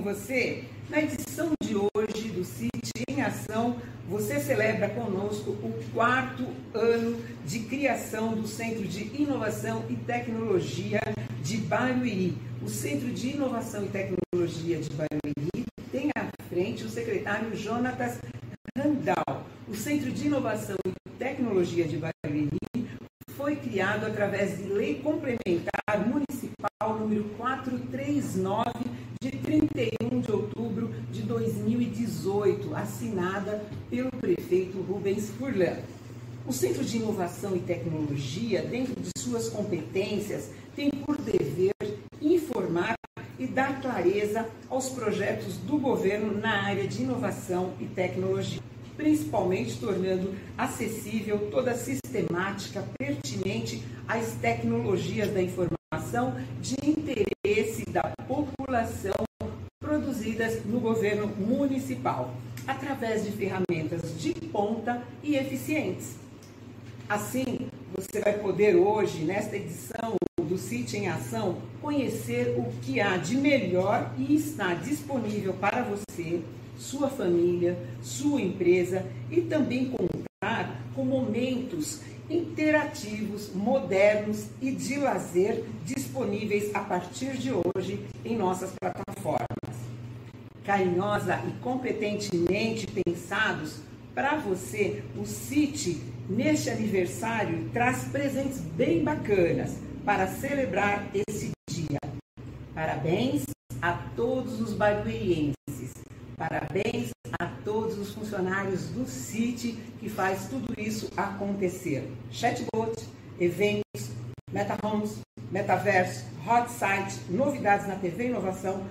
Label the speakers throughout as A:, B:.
A: com você? Na edição de hoje do CIT em Ação, você celebra conosco o quarto ano de criação do Centro de Inovação e Tecnologia de Barueri. O Centro de Inovação e Tecnologia de Barueri tem à frente o secretário Jonatas Randall. O Centro de Inovação e Tecnologia de Barueri foi criado através de Lei Complementar Municipal número 439 de 31 de outubro de 2018, assinada pelo prefeito Rubens Furlan. O Centro de Inovação e Tecnologia, dentro de suas competências, tem por dever informar e dar clareza aos projetos do governo na área de inovação e tecnologia principalmente tornando acessível toda a sistemática pertinente às tecnologias da informação de interesse da população produzidas no governo municipal, através de ferramentas de ponta e eficientes. Assim, você vai poder hoje, nesta edição do Cite em Ação, conhecer o que há de melhor e está disponível para você sua família, sua empresa e também contar com momentos interativos, modernos e de lazer disponíveis a partir de hoje em nossas plataformas. Carinhosa e competentemente pensados para você, o City neste aniversário traz presentes bem bacanas para celebrar esse dia. Parabéns a todos os baruerienses Parabéns a todos os funcionários do City que faz tudo isso acontecer. Chatbot, eventos, MetaHomes, Metaverso, Hot Site, novidades na TV Inovação,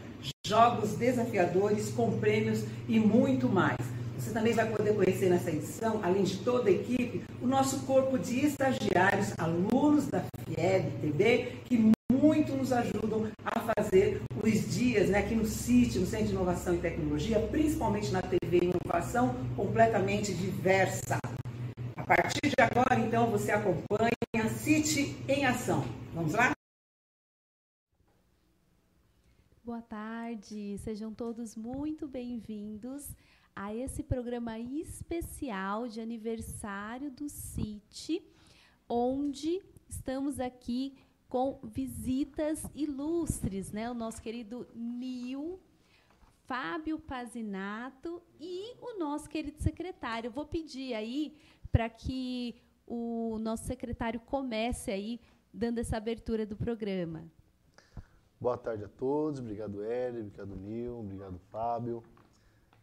A: jogos desafiadores com prêmios e muito mais. Você também vai poder conhecer nessa edição, além de toda a equipe, o nosso corpo de estagiários, alunos da FIEB TV, que muito nos ajudam a fazer os dias né, aqui no CIT, no Centro de Inovação e Tecnologia, principalmente na TV Inovação, completamente diversa. A partir de agora, então, você acompanha CIT em ação. Vamos lá?
B: Boa tarde, sejam todos muito bem-vindos a esse programa especial de aniversário do CIT, onde estamos aqui com visitas ilustres, né? O nosso querido Nil, Fábio Pazinato e o nosso querido secretário. Eu vou pedir aí para que o nosso secretário comece aí dando essa abertura do programa.
C: Boa tarde a todos, obrigado Hélio, obrigado Nil, obrigado Fábio.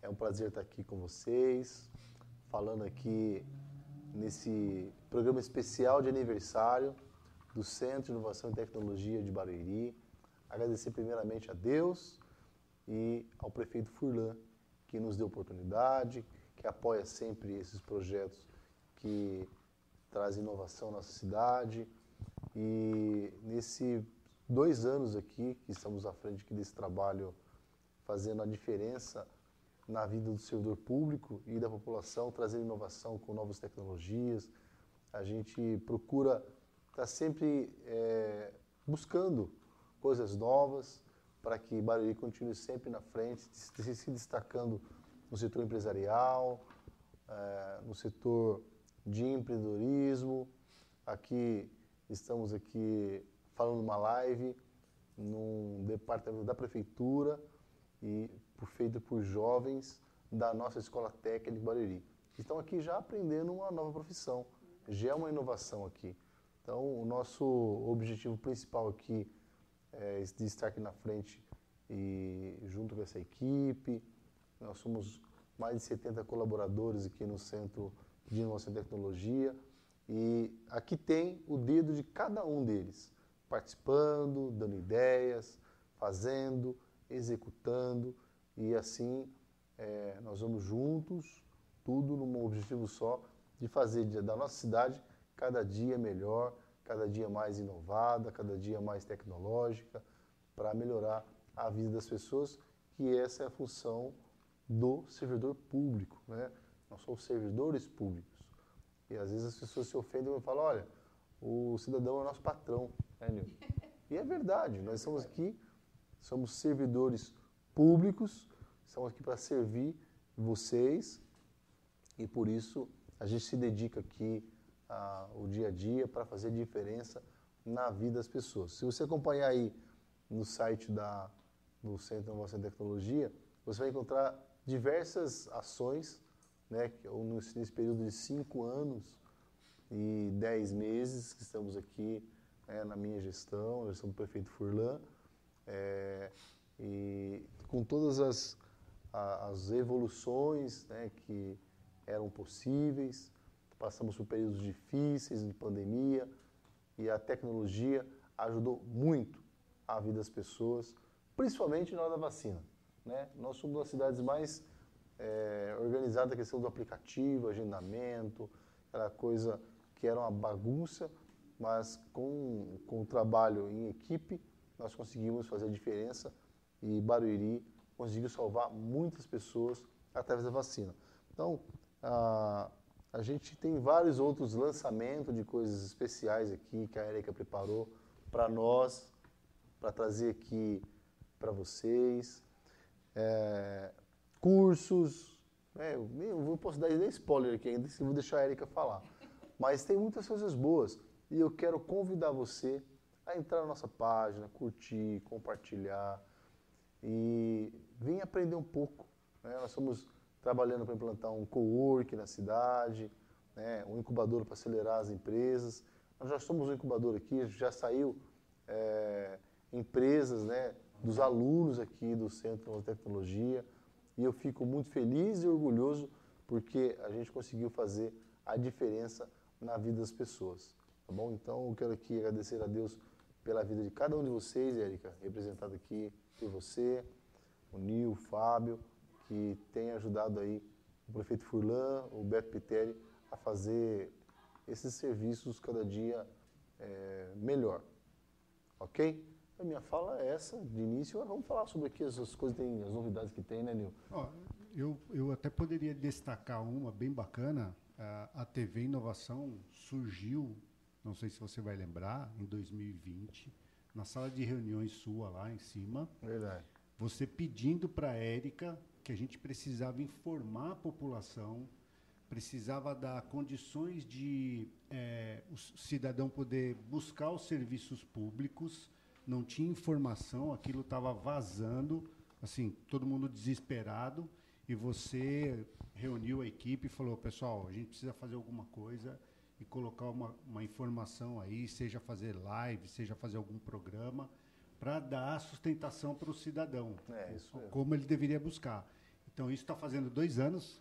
C: É um prazer estar aqui com vocês, falando aqui nesse programa especial de aniversário do Centro de Inovação e Tecnologia de Barueri. Agradecer primeiramente a Deus e ao prefeito Furlan, que nos deu oportunidade, que apoia sempre esses projetos que trazem inovação na nossa cidade. E nesse dois anos aqui, que estamos à frente aqui desse trabalho, fazendo a diferença na vida do servidor público e da população, trazendo inovação com novas tecnologias. A gente procura está sempre é, buscando coisas novas para que Barueri continue sempre na frente, se destacando no setor empresarial, é, no setor de empreendedorismo. Aqui estamos aqui falando uma live num departamento da prefeitura e feito por jovens da nossa escola técnica de Barueri. Estão aqui já aprendendo uma nova profissão. Já é uma inovação aqui. Então, o nosso objetivo principal aqui é de estar aqui na frente e junto com essa equipe. Nós somos mais de 70 colaboradores aqui no Centro de Inovação e Tecnologia e aqui tem o dedo de cada um deles, participando, dando ideias, fazendo, executando e assim é, nós vamos juntos, tudo num objetivo só de fazer da nossa cidade cada dia melhor, cada dia mais inovada, cada dia mais tecnológica, para melhorar a vida das pessoas, que essa é a função do servidor público. Né? Nós somos servidores públicos. E às vezes as pessoas se ofendem e falam, olha, o cidadão é nosso patrão, Nil? E é verdade, nós estamos aqui, somos servidores públicos, estamos aqui para servir vocês e por isso a gente se dedica aqui ah, o dia a dia para fazer diferença na vida das pessoas. Se você acompanhar aí no site da, do Centro de Inovação e Tecnologia, você vai encontrar diversas ações, né, nesse período de cinco anos e dez meses que estamos aqui né, na minha gestão, na gestão do prefeito Furlan, é, e com todas as, as evoluções né, que eram possíveis, passamos por períodos difíceis de pandemia e a tecnologia ajudou muito a vida das pessoas, principalmente na hora da vacina. Né? Nós somos uma das cidades mais é, organizadas na questão do aplicativo, agendamento, aquela coisa que era uma bagunça, mas com, com o trabalho em equipe nós conseguimos fazer a diferença e Barueri conseguiu salvar muitas pessoas através da vacina. Então, a, a gente tem vários outros lançamentos de coisas especiais aqui que a Erika preparou para nós, para trazer aqui para vocês. É, cursos, né, eu, eu posso dar nem spoiler aqui ainda, vou deixar a Erika falar. Mas tem muitas coisas boas e eu quero convidar você a entrar na nossa página, curtir, compartilhar e vir aprender um pouco. Né? Nós estamos trabalhando para implantar um co-work na cidade, né? um incubador para acelerar as empresas. Nós já somos um incubador aqui, já saiu é, empresas né, dos alunos aqui do Centro de Tecnologia e eu fico muito feliz e orgulhoso porque a gente conseguiu fazer a diferença na vida das pessoas. Tá bom? Então eu quero aqui agradecer a Deus pela vida de cada um de vocês, Érica, representado aqui por você, o Nil, o Fábio, que tem ajudado aí o prefeito Furlan, o Beto Piteri, a fazer esses serviços cada dia é, melhor. Ok? A minha fala é essa, de início. Vamos falar sobre aqui as, coisas, tem, as novidades que tem, né, Nil?
D: Oh, eu, eu até poderia destacar uma bem bacana. A, TV Inovação surgiu não sei se você vai lembrar, em 2020, na sala de reuniões sua lá em cima.
C: Verdade.
D: Você pedindo para a Érica que a gente precisava informar a população, precisava dar condições de é, o cidadão poder buscar os serviços públicos, não tinha informação, aquilo estava vazando, assim, todo mundo desesperado, e você reuniu a equipe e falou, pessoal, a gente precisa fazer alguma coisa, e colocar uma, uma informação aí, seja fazer live, seja fazer algum programa, para dar sustentação para o cidadão,
C: é, isso
D: como ele deveria buscar. Então, isso está fazendo dois anos,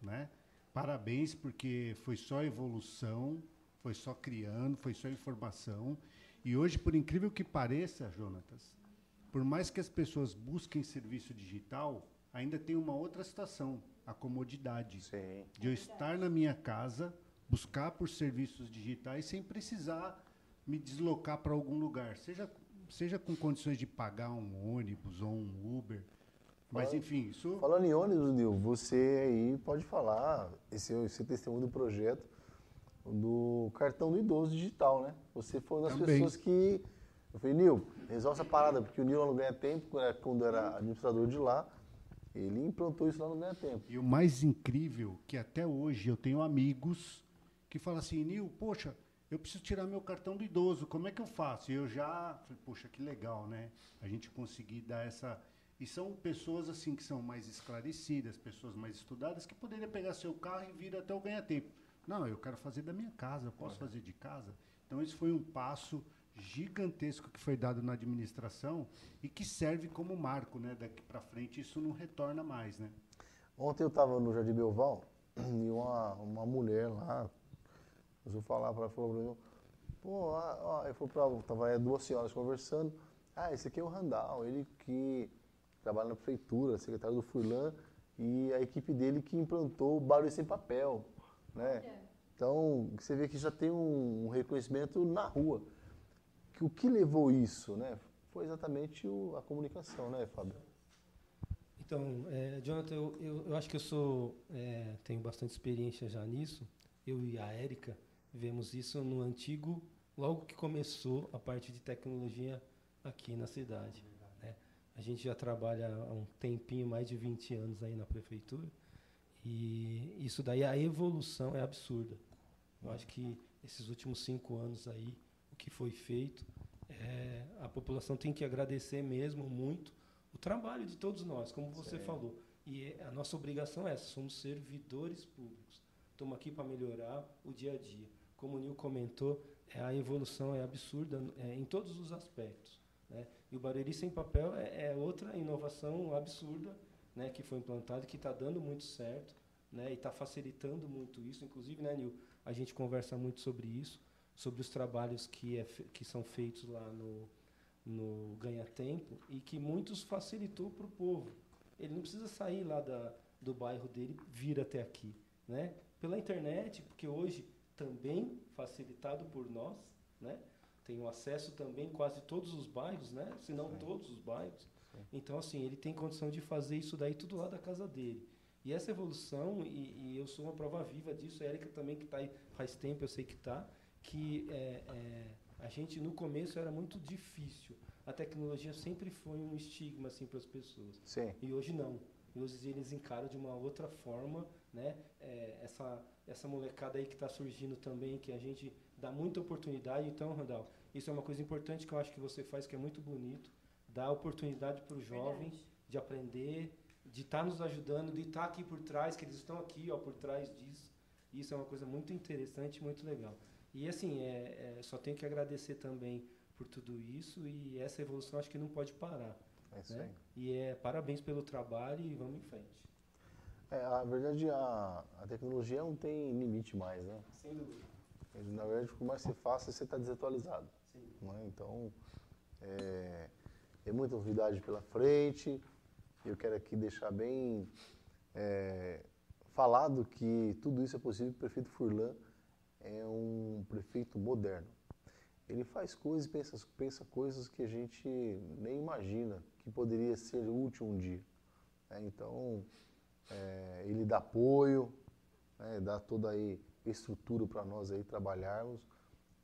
D: né? Parabéns, porque foi só evolução, foi só criando, foi só informação. E hoje, por incrível que pareça, Jonatas, por mais que as pessoas busquem serviço digital, ainda tem uma outra situação, a comodidade.
C: Sim.
D: De eu estar na minha casa, buscar por serviços digitais sem precisar me deslocar para algum lugar, seja, seja com condições de pagar um ônibus ou um Uber. Mas, enfim, isso.
C: Falando em ônibus, Nil, você aí pode falar, esse, esse testemunho do projeto do cartão do idoso digital, né? Você foi uma das Também. pessoas que. Eu falei, Nil, resolve essa parada, porque o Nil não ganha tempo, quando era administrador de lá, ele implantou isso lá no Ganha Tempo.
D: E o mais incrível que até hoje eu tenho amigos que fala assim, Nil, poxa, eu preciso tirar meu cartão do idoso, como é que eu faço? E eu já falei, poxa, que legal, né? A gente conseguir dar essa. E são pessoas assim que são mais esclarecidas, pessoas mais estudadas, que poderiam pegar seu carro e vir até o ganha-tempo. Não, eu quero fazer da minha casa, eu posso fazer de casa. Então, esse foi um passo gigantesco que foi dado na administração e que serve como marco, né? Daqui para frente isso não retorna mais, né?
C: Ontem eu estava no Jardim Belval e uma, uma mulher lá, falar para ela, falou para mim, pô, ó, ó, eu falei para tava duas senhoras conversando, ah, esse aqui é o Randall, ele que trabalha na prefeitura, secretário do Furlan, e a equipe dele que implantou o barulho sem papel, né? Então, você vê que já tem um reconhecimento na rua. O que levou isso, né? Foi exatamente o, a comunicação, né, Fábio?
E: Então, é, Jonathan, eu, eu, eu, acho que eu sou, é, tenho bastante experiência já nisso. Eu e a Érica, Vemos isso no antigo, logo que começou a parte de tecnologia aqui na cidade. Né? A gente já trabalha há um tempinho, mais de 20 anos aí na prefeitura. E isso daí, a evolução é absurda. Eu acho que esses últimos cinco anos aí, o que foi feito, é, a população tem que agradecer mesmo muito o trabalho de todos nós, como você falou. E é- a nossa obrigação é essa, somos servidores públicos. Estamos aqui para melhorar o dia a dia. Como o Nil comentou, é, a evolução é absurda é, em todos os aspectos. Né? E o Barueri sem papel é, é outra inovação absurda né, que foi implantada, que está dando muito certo né, e está facilitando muito isso. Inclusive, né, Nil, a gente conversa muito sobre isso, sobre os trabalhos que, é, que são feitos lá no, no Ganha Tempo e que muitos facilitou para o povo. Ele não precisa sair lá da, do bairro dele vir até aqui, né? Pela internet, porque hoje também facilitado por nós, né? Tem o acesso também quase todos os bairros, né? Se não todos os bairros. Então, assim, ele tem condição de fazer isso daí tudo lá da casa dele. E essa evolução, e, e eu sou uma prova viva disso, a Erika também que está aí faz tempo, eu sei que está, que é, é, a gente no começo era muito difícil. A tecnologia sempre foi um estigma assim para as pessoas.
C: Sim.
E: E hoje não. E hoje eles encaram de uma outra forma, né? É, essa essa molecada aí que está surgindo também, que a gente dá muita oportunidade. Então, Randall, isso é uma coisa importante que eu acho que você faz, que é muito bonito. Dar oportunidade para o jovem de aprender, de estar nos ajudando, de estar aqui por trás, que eles estão aqui, ó, por trás disso. Isso é uma coisa muito interessante, muito legal. E assim, é, é, só tenho que agradecer também por tudo isso e essa evolução acho que não pode parar.
C: É isso
E: né?
C: aí.
E: E é parabéns pelo trabalho e vamos em frente.
C: É, a verdade, a, a tecnologia não tem limite mais, né?
E: Sem dúvida.
C: Na verdade, por mais que você faça, você está desatualizado.
E: Sim.
C: né? Então, é, é muita novidade pela frente. Eu quero aqui deixar bem é, falado que tudo isso é possível o prefeito Furlan é um prefeito moderno. Ele faz coisas, pensa, pensa coisas que a gente nem imagina que poderia ser útil um dia. né? Então, é, ele dá apoio, né, dá toda aí estrutura para nós aí trabalharmos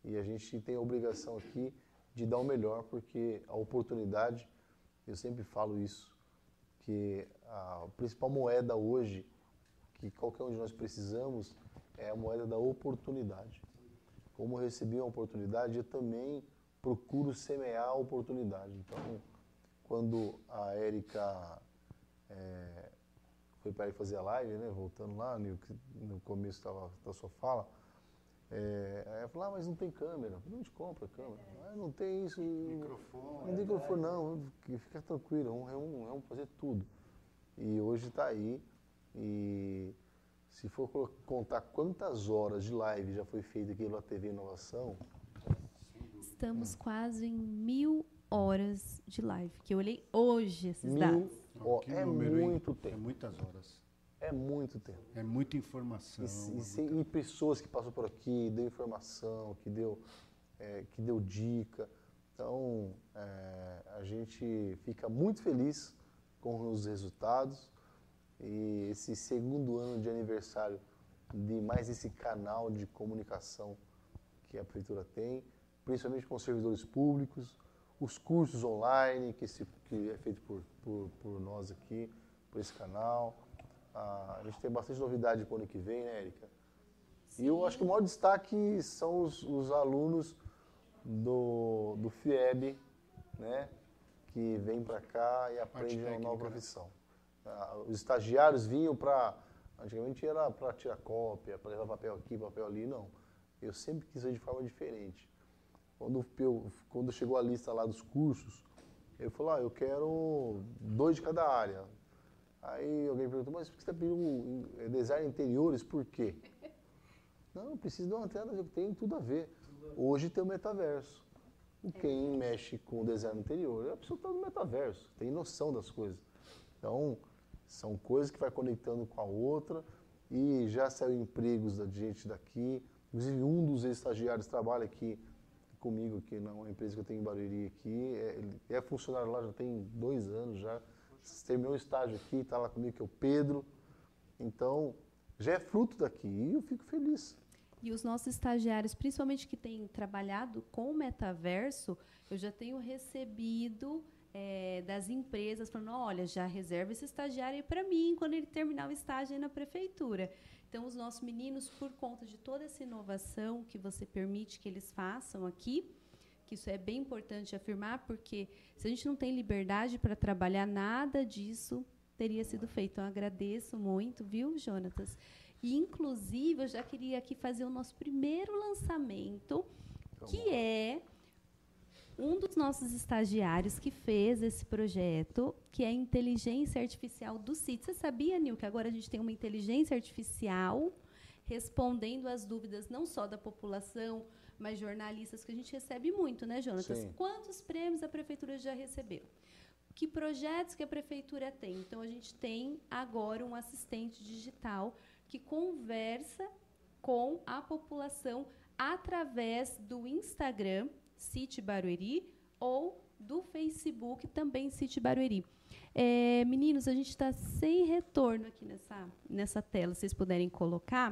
C: e a gente tem a obrigação aqui de dar o melhor porque a oportunidade, eu sempre falo isso, que a principal moeda hoje que qualquer um de nós precisamos é a moeda da oportunidade. Como eu recebi uma oportunidade, eu também procuro semear a oportunidade. Então, quando a Érica é, foi para ir fazer a live, né, voltando lá no, no começo tava, da sua fala, é, aí ela falou, ah, mas não tem câmera. Eu falei, Onde compra câmera? Ah, não tem isso.
D: Microfone.
C: Não tem microfone, não. Fica tranquilo, vamos, vamos, vamos fazer tudo. E hoje está aí. E se for contar quantas horas de live já foi feita aqui pela TV Inovação,
B: Estamos quase em mil horas de live, que eu olhei hoje esses
C: mil,
B: dados.
D: Que
C: é
D: número, hein?
C: muito
D: É
C: tempo.
D: muitas horas.
C: É muito tempo.
D: É muita informação.
C: E,
D: é
C: e sem-
D: muita-
C: e pessoas que passou por aqui, deu informação, que deu, é, que deu dica. Então, é, a gente fica muito feliz com os resultados. E esse segundo ano de aniversário de mais esse canal de comunicação que a prefeitura tem, principalmente com os servidores públicos, os cursos online que, se, que é feito por, por, por nós aqui, por esse canal. Ah, a gente tem bastante novidade para o ano que vem, né, Erika? E eu acho que o maior destaque são os, os alunos do, do FIEB, né, que vêm para cá e aprendem uma nova
D: né?
C: profissão. Ah, os estagiários vinham para. Antigamente era para tirar cópia, para levar papel aqui, papel ali, não. Eu sempre quis ver de forma diferente. Quando, eu, quando chegou a lista lá dos cursos, eu falei, ah, eu quero dois de cada área. Aí alguém perguntou, mas por que você está pedindo eh, design interiores, por quê? Não, precisa de uma tela, tem tudo a ver. Hoje tem o metaverso. O Quem mexe com o design interior é a pessoa que está no metaverso, tem noção das coisas. Então, são coisas que vai conectando com a outra e já saiu empregos da gente daqui. Inclusive, um dos estagiários trabalha aqui comigo, aqui numa empresa que eu tenho em Barueri aqui. É, ele é funcionário lá já tem dois anos já. Terminou o estágio aqui, está lá comigo, que é o Pedro. Então, já é fruto daqui e eu fico feliz.
B: E os nossos estagiários, principalmente que têm trabalhado com o metaverso, eu já tenho recebido é, das empresas falando, olha, já reserva esse estagiário aí para mim quando ele terminar o estágio aí na prefeitura. Então, os nossos meninos, por conta de toda essa inovação que você permite que eles façam aqui, que isso é bem importante afirmar, porque se a gente não tem liberdade para trabalhar, nada disso teria sido feito. Então, agradeço muito, viu, Jonatas? E, inclusive, eu já queria aqui fazer o nosso primeiro lançamento, que é um dos nossos estagiários que fez esse projeto, que é a inteligência artificial do CIT. Você sabia, Nil, que agora a gente tem uma inteligência artificial respondendo às dúvidas não só da população, mas jornalistas que a gente recebe muito, né, Jonatas?
C: Sim.
B: Quantos prêmios a prefeitura já recebeu? Que projetos que a prefeitura tem? Então a gente tem agora um assistente digital que conversa com a população através do Instagram City Barueri ou do Facebook também City Barueri. É, meninos, a gente está sem retorno aqui nessa, nessa tela. Se vocês puderem colocar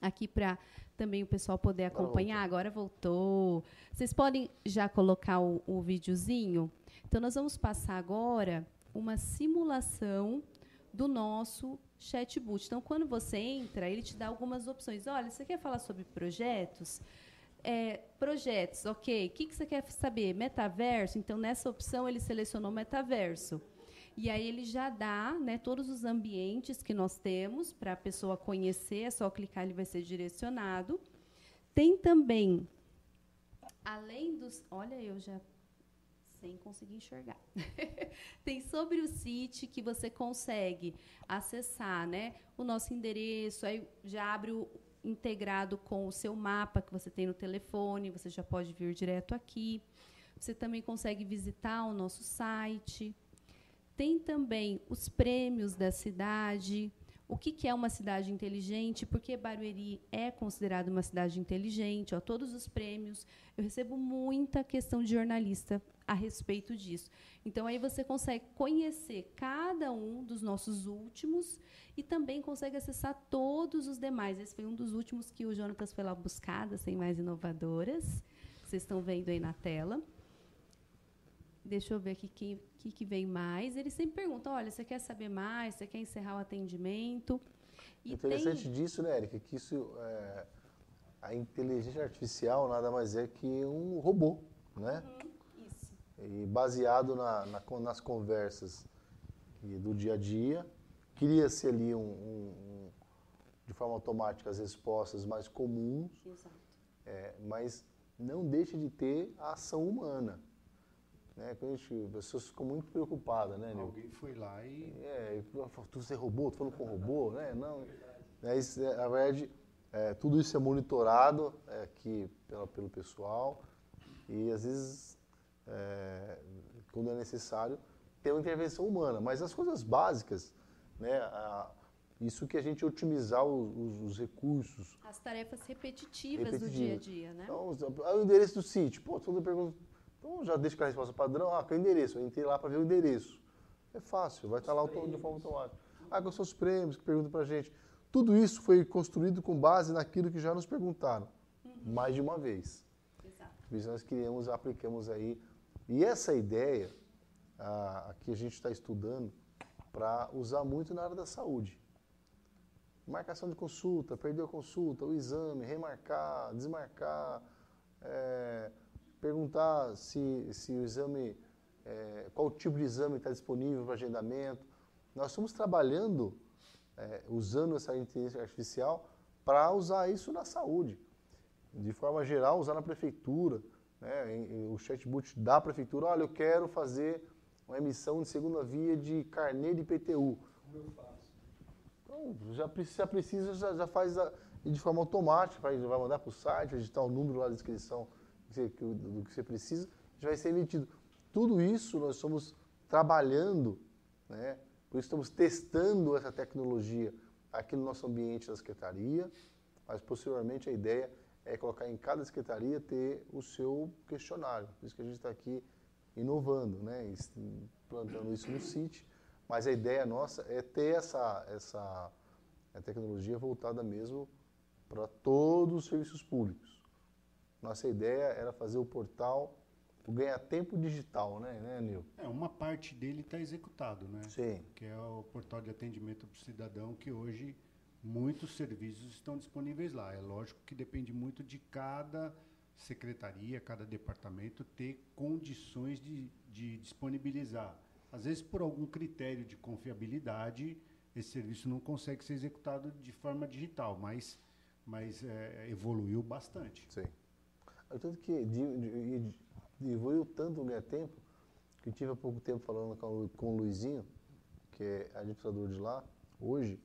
B: aqui para também o pessoal poder acompanhar. Agora voltou. Vocês podem já colocar o, o videozinho? Então, nós vamos passar agora uma simulação do nosso chatbot. Então, quando você entra, ele te dá algumas opções. Olha, você quer falar sobre projetos? É, projetos, ok. O que, que você quer saber? Metaverso? Então, nessa opção, ele selecionou metaverso. E aí ele já dá né, todos os ambientes que nós temos para a pessoa conhecer, é só clicar, ele vai ser direcionado. Tem também, além dos. Olha, eu já sem conseguir enxergar. Tem sobre o site que você consegue acessar né, o nosso endereço, aí já abre o integrado com o seu mapa que você tem no telefone, você já pode vir direto aqui. Você também consegue visitar o nosso site. Tem também os prêmios da cidade, o que, que é uma cidade inteligente, porque Barueri é considerada uma cidade inteligente, ó, todos os prêmios. Eu recebo muita questão de jornalista a respeito disso. Então, aí você consegue conhecer cada um dos nossos últimos e também consegue acessar todos os demais. Esse foi um dos últimos que o Jonatas foi lá buscar, das 100 mais inovadoras. Vocês estão vendo aí na tela. Deixa eu ver aqui quem que, que vem mais. Eles sempre perguntam: olha, você quer saber mais? Você quer encerrar o atendimento?
C: E interessante tem... disso, né, Erika, que isso, é, a inteligência artificial nada mais é que um robô, né?
B: Uhum, isso.
C: E baseado na, na, nas conversas do dia a dia, cria-se ali um, um, um, de forma automática as respostas mais comuns,
B: Exato.
C: É, mas não deixa de ter a ação humana. Né? Gente, as pessoas ficam muito preocupadas, né, Nil?
D: Alguém foi lá e...
C: É, tu ser robô, tu falando com robô, né? Não, é, é, na verdade, é, tudo isso é monitorado é, aqui pela, pelo pessoal e, às vezes, é, quando é necessário, tem uma intervenção humana. Mas as coisas básicas, né, a, isso que a gente otimizar os, os, os recursos.
B: As tarefas repetitivas, repetitivas, do dia a dia, né?
C: Então, o endereço do sítio. Pô, todo mundo pergunta, então já deixa com a resposta padrão, ah, que é o endereço. Eu entrei lá para ver o endereço. É fácil, vai estar lá de forma automática. Ah, quais são os prêmios que perguntam para a gente? Tudo isso foi construído com base naquilo que já nos perguntaram, uhum. mais de uma vez.
B: Exato.
C: Por isso nós criamos, aplicamos aí. E essa ideia, a, a que a gente está estudando, para usar muito na área da saúde. Marcação de consulta, perdeu a consulta, o exame, remarcar, desmarcar, é, perguntar se, se o exame, é, qual tipo de exame está disponível para agendamento. Nós estamos trabalhando, é, usando essa inteligência artificial para usar isso na saúde. De forma geral, usar na prefeitura. Né, em, em, o chatbot da prefeitura, olha, eu quero fazer uma emissão de segunda via de carnê de PTU.
E: Como eu faço?
C: Então, já, já precisa, já, já faz a, de forma automática, vai, vai mandar para o site, vai digitar o número lá da inscrição do que você precisa, já vai ser emitido. Tudo isso nós estamos trabalhando, né? por isso estamos testando essa tecnologia aqui no nosso ambiente da secretaria, mas posteriormente a ideia é colocar em cada secretaria ter o seu questionário. Por isso que a gente está aqui inovando, né? plantando isso no CIT, mas a ideia nossa é ter essa, essa tecnologia voltada mesmo para todos os serviços públicos. Nossa ideia era fazer o portal o ganha-tempo digital, né, né, Nil?
D: É, uma parte dele está executado, né?
C: Sim.
D: Que é o portal de atendimento para o cidadão, que hoje muitos serviços estão disponíveis lá. É lógico que depende muito de cada secretaria, cada departamento ter condições de, de disponibilizar. Às vezes, por algum critério de confiabilidade, esse serviço não consegue ser executado de forma digital, mas, mas é, evoluiu bastante.
C: Sim. Tanto que evoluiu tanto o ganha-tempo, que eu tive há pouco tempo falando com, com o Luizinho, que é administrador de lá, hoje,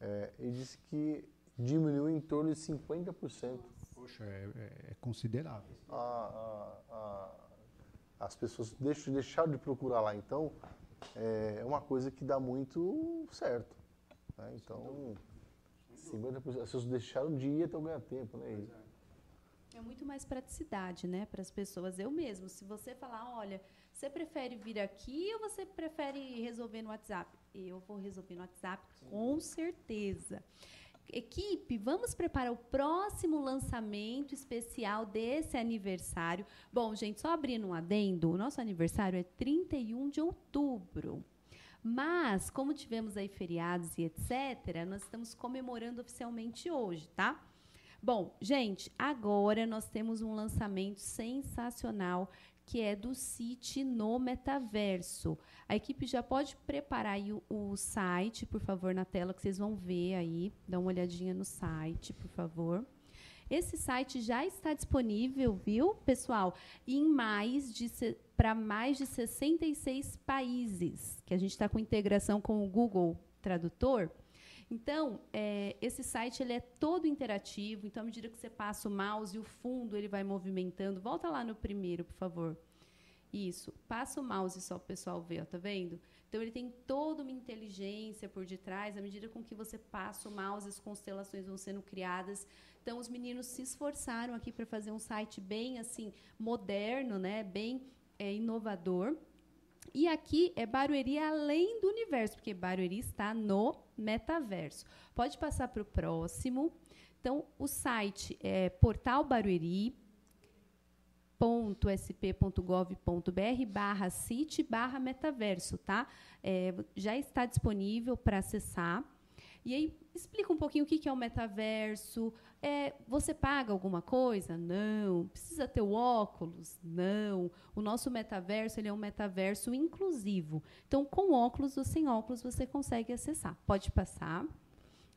C: é, ele disse que diminuiu em torno de 50%.
D: Poxa, é, é, é considerável.
C: A, a, a, as pessoas deixam, deixaram de procurar lá. Então, é uma coisa que dá muito certo. Né? Então, 50%, as pessoas deixaram de ir até o ganhar tempo. Né?
B: É muito mais praticidade, né, para as pessoas. Eu mesmo, se você falar, olha, você prefere vir aqui ou você prefere resolver no WhatsApp? Eu vou resolver no WhatsApp, Sim. com certeza. Equipe, vamos preparar o próximo lançamento especial desse aniversário. Bom, gente, só abrindo um adendo, o nosso aniversário é 31 de outubro. Mas, como tivemos aí feriados e etc., nós estamos comemorando oficialmente hoje, tá? Bom, gente, agora nós temos um lançamento sensacional que é do City no metaverso. A equipe já pode preparar o, o, site, por favor, na tela que vocês vão ver aí. Dá uma olhadinha no site, por favor. Esse site já está disponível, viu, pessoal? Em mais de para mais de 66 países, que a gente está com integração com o Google Tradutor. Então, é, esse site ele é todo interativo, então, à medida que você passa o mouse o fundo, ele vai movimentando. Volta lá no primeiro, por favor. Isso. Passa o mouse só para o pessoal ver, tá vendo? Então, ele tem toda uma inteligência por detrás, à medida com que você passa o mouse, as constelações vão sendo criadas. Então, os meninos se esforçaram aqui para fazer um site bem, assim, moderno, né? Bem é, inovador. E aqui é Barueri além do universo, porque Barueri está no metaverso. Pode passar para o próximo. Então, o site é portalbarueri.sp.gov.br barra city barra metaverso, tá? É, já está disponível para acessar. E aí, explica um pouquinho o que é o metaverso. É, você paga alguma coisa? Não. Precisa ter o óculos? Não. O nosso metaverso ele é um metaverso inclusivo. Então, com óculos ou sem óculos, você consegue acessar. Pode passar.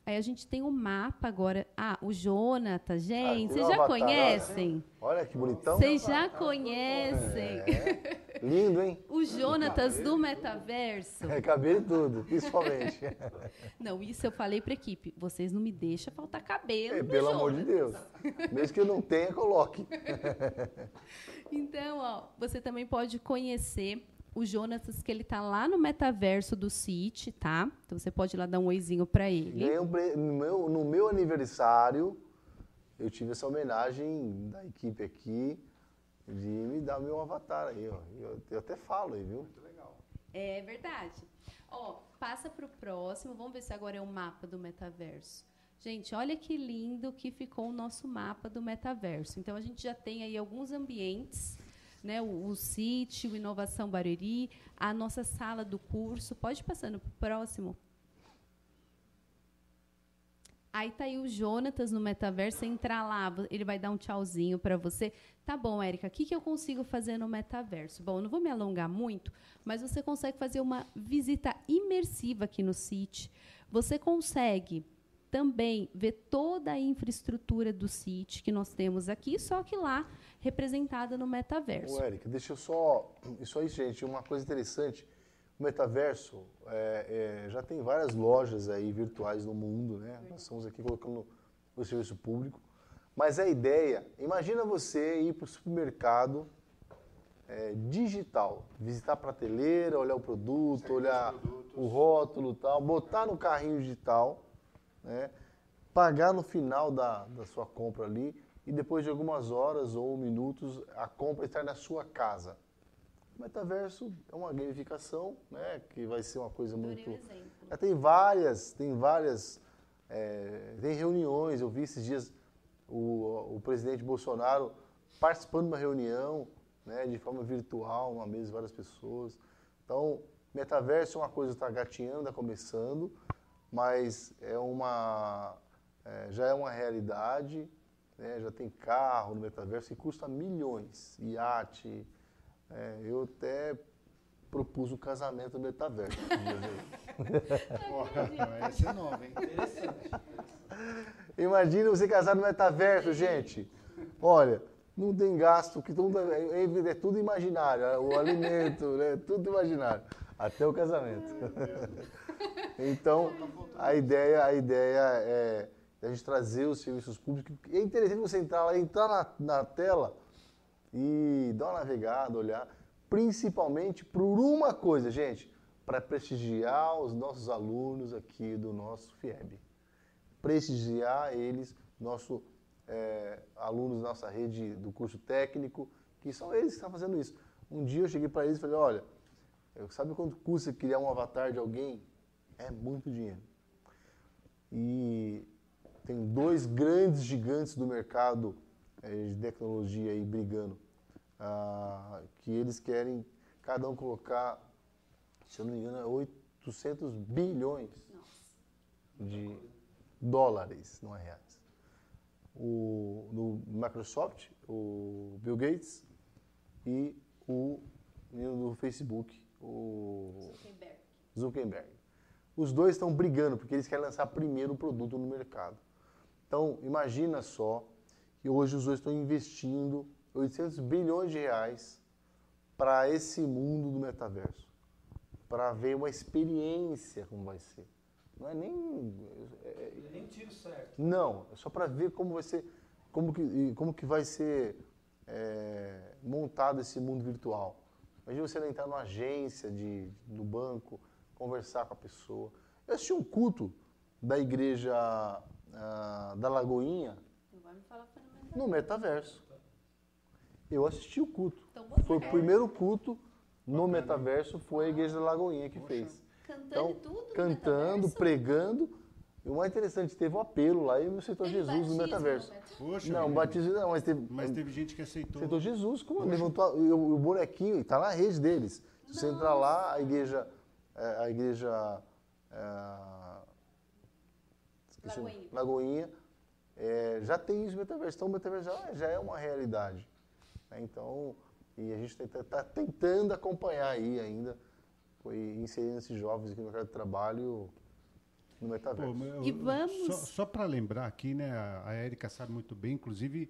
B: Aí a gente tem o um mapa agora. Ah, o Jonathan, gente, ah, vocês já conhecem?
C: Olha que bonitão.
B: Vocês já conhecem.
C: É. Lindo, hein?
B: O Jonatas do metaverso.
C: É, cabelo e tudo, principalmente.
B: Não, isso eu falei para equipe. Vocês não me deixam faltar cabelo.
C: É, pelo amor de Deus. Mesmo que eu não tenha, coloque.
B: Então, ó, você também pode conhecer o Jonatas, que ele tá lá no metaverso do City, tá? Então você pode ir lá dar um oizinho para ele.
C: Um no, meu, no meu aniversário, eu tive essa homenagem da equipe aqui de me dar meu avatar aí, ó. Eu, eu até falo aí, viu? Muito
B: legal. É verdade. Ó, passa para o próximo. Vamos ver se agora é o mapa do metaverso. Gente, olha que lindo que ficou o nosso mapa do metaverso. Então a gente já tem aí alguns ambientes né, o, o sítio, Inovação Barueri, a nossa sala do curso. Pode ir passando para o próximo. Aí tá aí o Jonatas no metaverso, você entrar lá, ele vai dar um tchauzinho para você. Tá bom, Érica, o que, que eu consigo fazer no metaverso? Bom, não vou me alongar muito, mas você consegue fazer uma visita imersiva aqui no sítio. Você consegue também ver toda a infraestrutura do sítio que nós temos aqui, só que lá representada no metaverso.
C: Ô, Érica, deixa eu só. Isso aí, gente, uma coisa interessante. O metaverso é, é, já tem várias lojas aí virtuais no mundo, né? Nós estamos aqui colocando o serviço público. Mas a ideia, imagina você ir para o supermercado é, digital, visitar a prateleira, olhar o produto, olhar o rótulo tal, botar no carrinho digital, né? pagar no final da, da sua compra ali e depois de algumas horas ou minutos a compra estar na sua casa. Metaverso é uma gamificação, né, que vai ser uma coisa muito. É, tem várias, tem várias, é, tem reuniões. Eu vi esses dias o, o presidente Bolsonaro participando de uma reunião né, de forma virtual, uma mesa, várias pessoas. Então, metaverso é uma coisa que está gatinhando, está começando, mas é uma, é, já é uma realidade, né, já tem carro no metaverso que custa milhões, iate. É, eu até propus o casamento no metaverso.
D: essa é nova, hein?
C: Imagina você casar no metaverso, gente. Olha, não tem gasto, que tudo é, é, é tudo imaginário, é, o alimento, né, tudo imaginário, até o casamento. então, a ideia, a ideia é a gente trazer os serviços públicos. É interessante você entrar lá, entrar na, na tela e dar uma navegada, olhar, principalmente por uma coisa, gente, para prestigiar os nossos alunos aqui do nosso FIEB. Prestigiar eles, nosso é, alunos da nossa rede do curso técnico, que são eles que estão fazendo isso. Um dia eu cheguei para eles e falei, olha, sabe quanto custa criar um avatar de alguém? É muito dinheiro. E tem dois grandes gigantes do mercado de tecnologia aí brigando, ah, que eles querem cada um colocar, se eu não me engano, é 800 bilhões de dólares, não é reais o, no Microsoft, o Bill Gates, e o no Facebook, o Zuckerberg. Zuckerberg. Os dois estão brigando porque eles querem lançar primeiro o produto no mercado. Então, imagina só que hoje os dois estão investindo 800 bilhões de reais para esse mundo do metaverso, para ver uma experiência como vai ser. Não é nem.
E: É, é, é nem tiro certo.
C: Não, é só para ver como vai ser, como que, como que vai ser é, montado esse mundo virtual. Imagina você entrar numa agência de, no banco, conversar com a pessoa. Eu assisti um culto da igreja uh, da Lagoinha no metaverso. Eu assisti o culto. Então, foi o primeiro culto no metaverso, foi a igreja da Lagoinha que fez.
B: Cantando então, tudo
C: Cantando, pregando. E o mais interessante, teve um apelo lá e aceitou Teve Jesus no metaverso.
D: Poxa,
C: não, batismo não, mas teve.
D: Mas teve gente que aceitou.
C: Aceitou Jesus, como levantou o, o bonequinho, está na rede deles. Se você entrar lá, a igreja. É, a igreja. É,
B: Lagoinha.
C: Lagoinha é, já tem isso no metaverso. Então o metaverso já, já é uma realidade. Né? Então, e a gente está tá tentando acompanhar aí ainda foi inserindo esses jovens aqui no mercado de trabalho no metaverso. Pô, eu,
B: e vamos...
D: Só, só para lembrar aqui, né, a Érica sabe muito bem, inclusive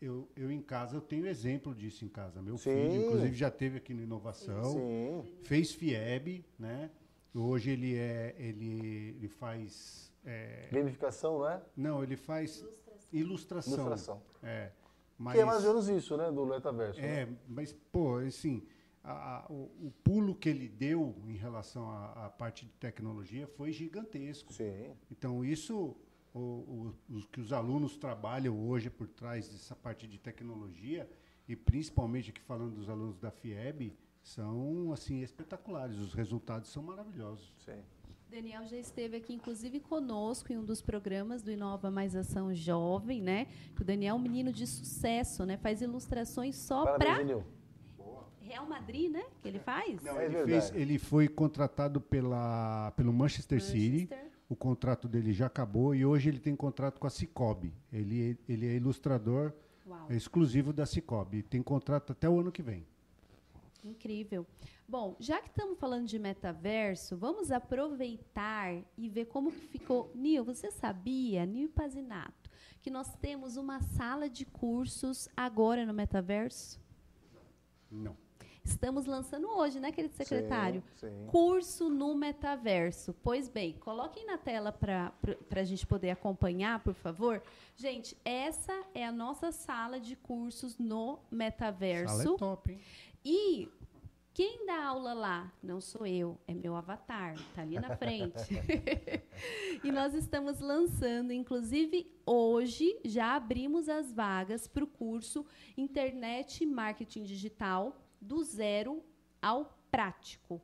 D: eu, eu em casa eu tenho exemplo disso em casa. Meu Sim. filho, inclusive, já teve aqui no Inovação, Sim. fez FIEB, né? Hoje ele é ele, ele faz é...
C: gamificação, não é?
D: Não, ele faz ilustração. Ilustração. ilustração. É.
C: Mas, que é mais ou menos isso, né, do metaverso.
D: É,
C: né?
D: mas pô, assim, a, a, o, o, pulo que ele deu em relação à, à, parte de tecnologia foi gigantesco.
C: Sim.
D: Então, isso, o, o, o, que os alunos trabalham hoje por trás dessa parte de tecnologia, e principalmente aqui falando dos alunos da FIEB, são assim espetaculares. Os resultados são maravilhosos.
C: Sim.
B: Daniel já esteve aqui, inclusive, conosco em um dos programas do Inova Mais Ação Jovem, né? Que o Daniel é um menino de sucesso, né? Faz ilustrações só para Real Madrid, né? Que ele faz?
D: Não, é ele, fez, ele foi contratado pela, pelo Manchester, Manchester, City. O contrato dele já acabou e hoje ele tem contrato com a Cicobi. Ele, ele é ilustrador é exclusivo da Cicobi. Tem contrato até o ano que vem.
B: Incrível. Bom, já que estamos falando de metaverso, vamos aproveitar e ver como que ficou. Nil, você sabia, Nil Pazinato, que nós temos uma sala de cursos agora no metaverso?
D: Não.
B: Estamos lançando hoje, né, querido secretário?
C: Sim, sim.
B: Curso no metaverso. Pois bem, coloquem na tela para a gente poder acompanhar, por favor. Gente, essa é a nossa sala de cursos no metaverso.
D: Sala é top, hein?
B: E quem dá aula lá? Não sou eu, é meu avatar, está ali na frente. e nós estamos lançando, inclusive hoje, já abrimos as vagas para o curso Internet Marketing Digital do zero ao prático.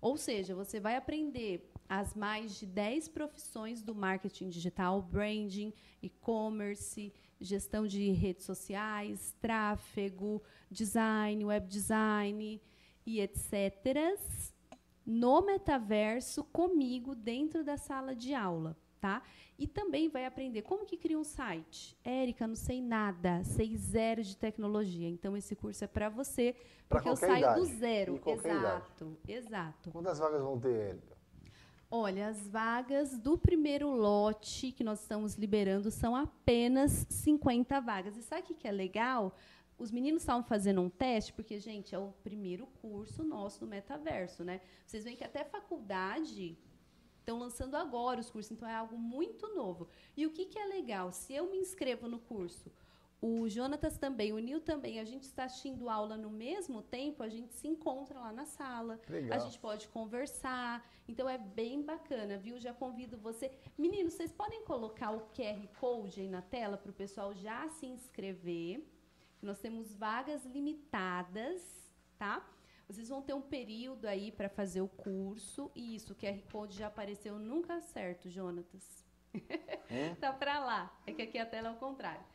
B: Ou seja, você vai aprender as mais de 10 profissões do marketing digital, branding, e-commerce, gestão de redes sociais, tráfego, design, web design e etc. no metaverso comigo dentro da sala de aula, tá? E também vai aprender como que cria um site. Érica, não sei nada, sei zero de tecnologia. Então esse curso é para você,
C: Pra
B: porque eu saio
C: idade,
B: do zero. Exato, exato.
C: Quantas vagas vão ter, Érica?
B: Olha, as vagas do primeiro lote que nós estamos liberando são apenas 50 vagas. E sabe o que é legal? Os meninos estavam fazendo um teste, porque, gente, é o primeiro curso nosso no metaverso, né? Vocês veem que até faculdade estão lançando agora os cursos, então é algo muito novo. E o que, que é legal? Se eu me inscrevo no curso, o Jonatas também, o Nil também, a gente está assistindo aula no mesmo tempo, a gente se encontra lá na sala.
C: Legal.
B: A gente pode conversar. Então é bem bacana, viu? Já convido você. Meninos, vocês podem colocar o QR Code aí na tela para o pessoal já se inscrever. Nós temos vagas limitadas, tá? Vocês vão ter um período aí para fazer o curso. E isso, o QR Code já apareceu nunca certo, Jonatas. tá para lá. É que aqui a tela é ao contrário.